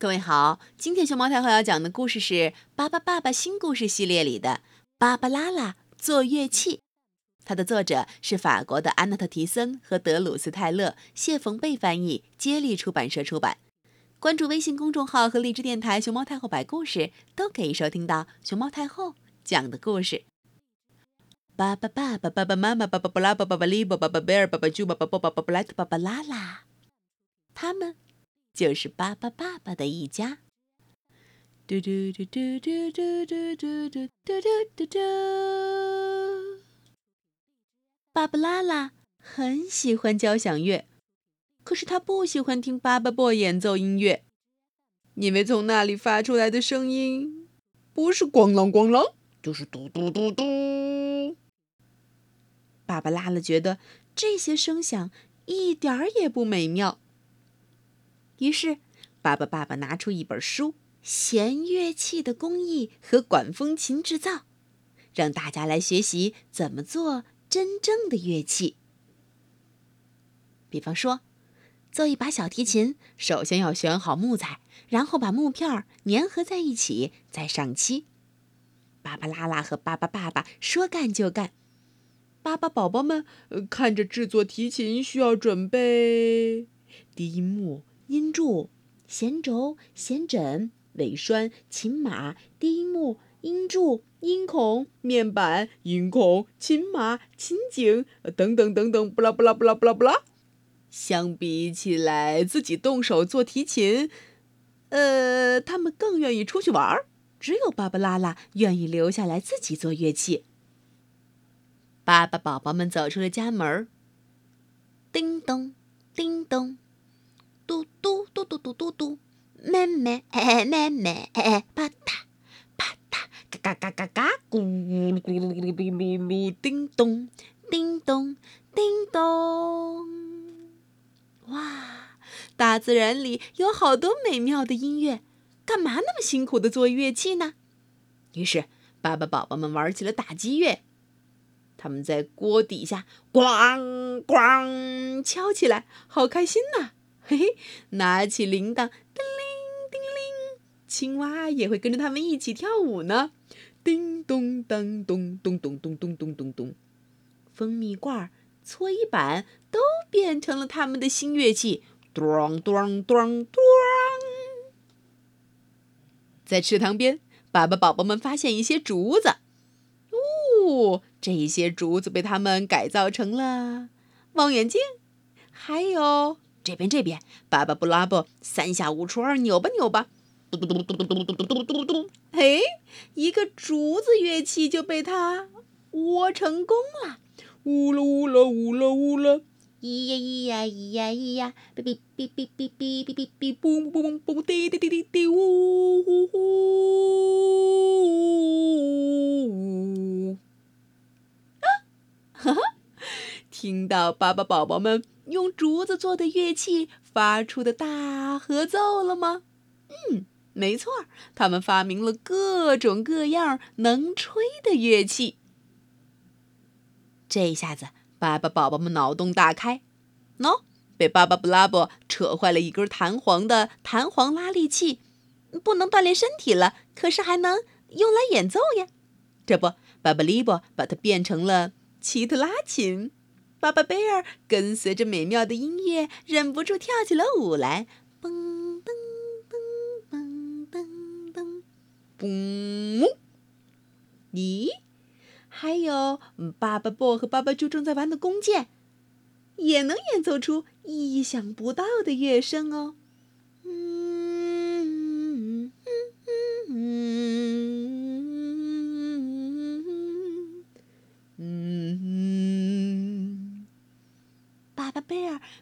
各位好，今天熊猫太后要讲的故事是《巴巴爸爸新故事系列》里的《芭芭拉拉做乐器》，它的作者是法国的安娜特·提森和德鲁斯·泰勒，谢冯贝翻译，接力出版社出版。关注微信公众号和荔枝电台“熊猫太后摆故事”，都可以收听到熊猫太后讲的故事。巴巴爸爸、爸爸妈妈、巴巴布拉、巴巴巴利、巴巴巴贝尔、巴巴猪、巴巴布、巴巴布莱特、巴巴拉拉，他们。就是巴巴爸爸的一家。嘟嘟嘟嘟嘟嘟嘟嘟嘟嘟嘟嘟。芭芭拉拉很喜欢交响乐，可是他不喜欢听巴巴布演奏音乐，因为从那里发出来的声音不是咣啷咣啷，就是嘟嘟嘟嘟。巴巴拉拉觉得这些声响一点儿也不美妙。于是，爸爸爸爸拿出一本书《弦乐器的工艺和管风琴制造》，让大家来学习怎么做真正的乐器。比方说，做一把小提琴，首先要选好木材，然后把木片粘合在一起，再上漆。巴巴拉拉和巴巴爸爸说干就干。巴巴宝宝们看着制作提琴需要准备低音木。音柱、弦轴、弦枕、尾栓、琴码、低音木、音柱、音孔、面板、音孔、琴码、琴颈等等等等，不啦不啦不啦不啦不啦。相比起来，自己动手做提琴，呃，他们更愿意出去玩儿。只有芭芭拉拉愿意留下来自己做乐器。爸爸宝宝们走出了家门叮咚，叮咚。嘟嘟嘟嘟嘟嘟嘟，妹妹，妹妹，啪嗒啪嗒，嘎嘎嘎嘎嘎，咕噜咕噜咕噜咕噜噜，叮咚，叮咚，叮咚。哇，大自然里有好多美妙的音乐，干嘛那么辛苦的做乐器呢？于是，爸爸宝宝们玩起了打击乐，他们在锅底下咣咣敲起来，好开心呐！嘿嘿，拿起铃铛，叮铃叮铃，青蛙也会跟着他们一起跳舞呢。叮咚当咚咚咚咚咚咚咚咚，蜂蜜罐、搓衣板都变成了他们的新乐器。咚咚咚咚。在池塘边，爸爸宝宝们发现一些竹子。哦，这些竹子被他们改造成了望远镜，还有。这边这边，巴巴布拉布三下五除二扭吧扭吧，嘟嘟嘟嘟嘟嘟嘟嘟嘟嘟，嘿，一个竹子乐器就被他窝成功了，呜啦呜啦呜啦呜啦，咿呀咿呀咿呀咿呀，哔哔哔哔哔哔哔哔哔，嘣嘣嘣，滴滴滴滴滴，呜呼呼，啊，哈哈，听到巴巴宝宝们。用竹子做的乐器发出的大合奏了吗？嗯，没错，他们发明了各种各样能吹的乐器。这一下子，巴巴宝宝们脑洞大开。喏，被巴巴布拉布扯坏了一根弹簧的弹簧拉力器，不能锻炼身体了，可是还能用来演奏呀。这不，巴巴利波把它变成了奇特拉琴。巴巴贝尔跟随着美妙的音乐，忍不住跳起了舞来。嘣噔噔噔噔噔，嘣！咦，还有巴巴布和巴巴猪正在玩的弓箭，也能演奏出意想不到的乐声哦。嗯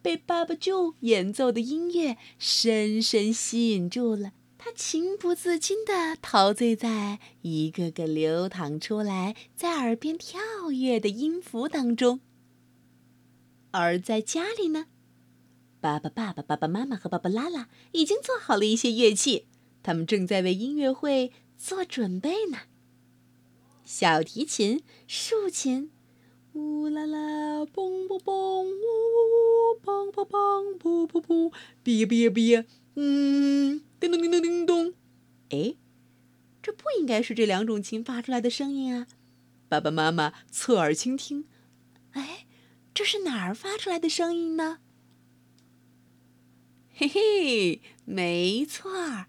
被爸爸舅演奏的音乐深深吸引住了，他情不自禁地陶醉在一个个流淌出来、在耳边跳跃的音符当中。而在家里呢，爸爸、爸爸、爸爸妈妈和爸爸拉拉已经做好了一些乐器，他们正在为音乐会做准备呢。小提琴、竖琴。呜啦啦，嘣嘣嘣，呜，梆梆梆，噗噗噗，哔呀哔呀哔呀，嗯，叮咚叮咚叮咚。哎，这不应该是这两种琴发出来的声音啊！爸爸妈妈侧耳倾听，哎，这是哪儿发出来的声音呢？嘿嘿，没错儿，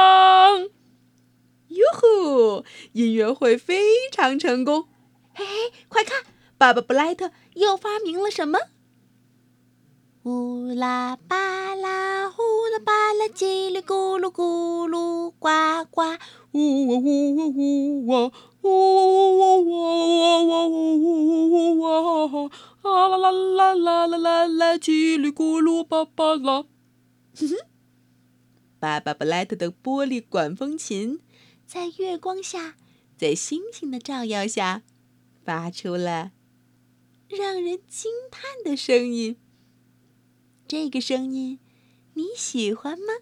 音乐会非常成功。嘿嘿，快看，爸爸布莱特又发明了什么？呼啦巴啦，呼啦巴啦，叽里咕噜咕噜呱呱，呜哇呜哇呜哇，呜哇哇哇呜哇，啊啦啦啦啦啦啦啦，叽里咕噜巴巴啦。哼哼。爸爸布莱特的玻璃管风琴，在月光下，在星星的照耀下，发出了让人惊叹的声音。这个声音，你喜欢吗？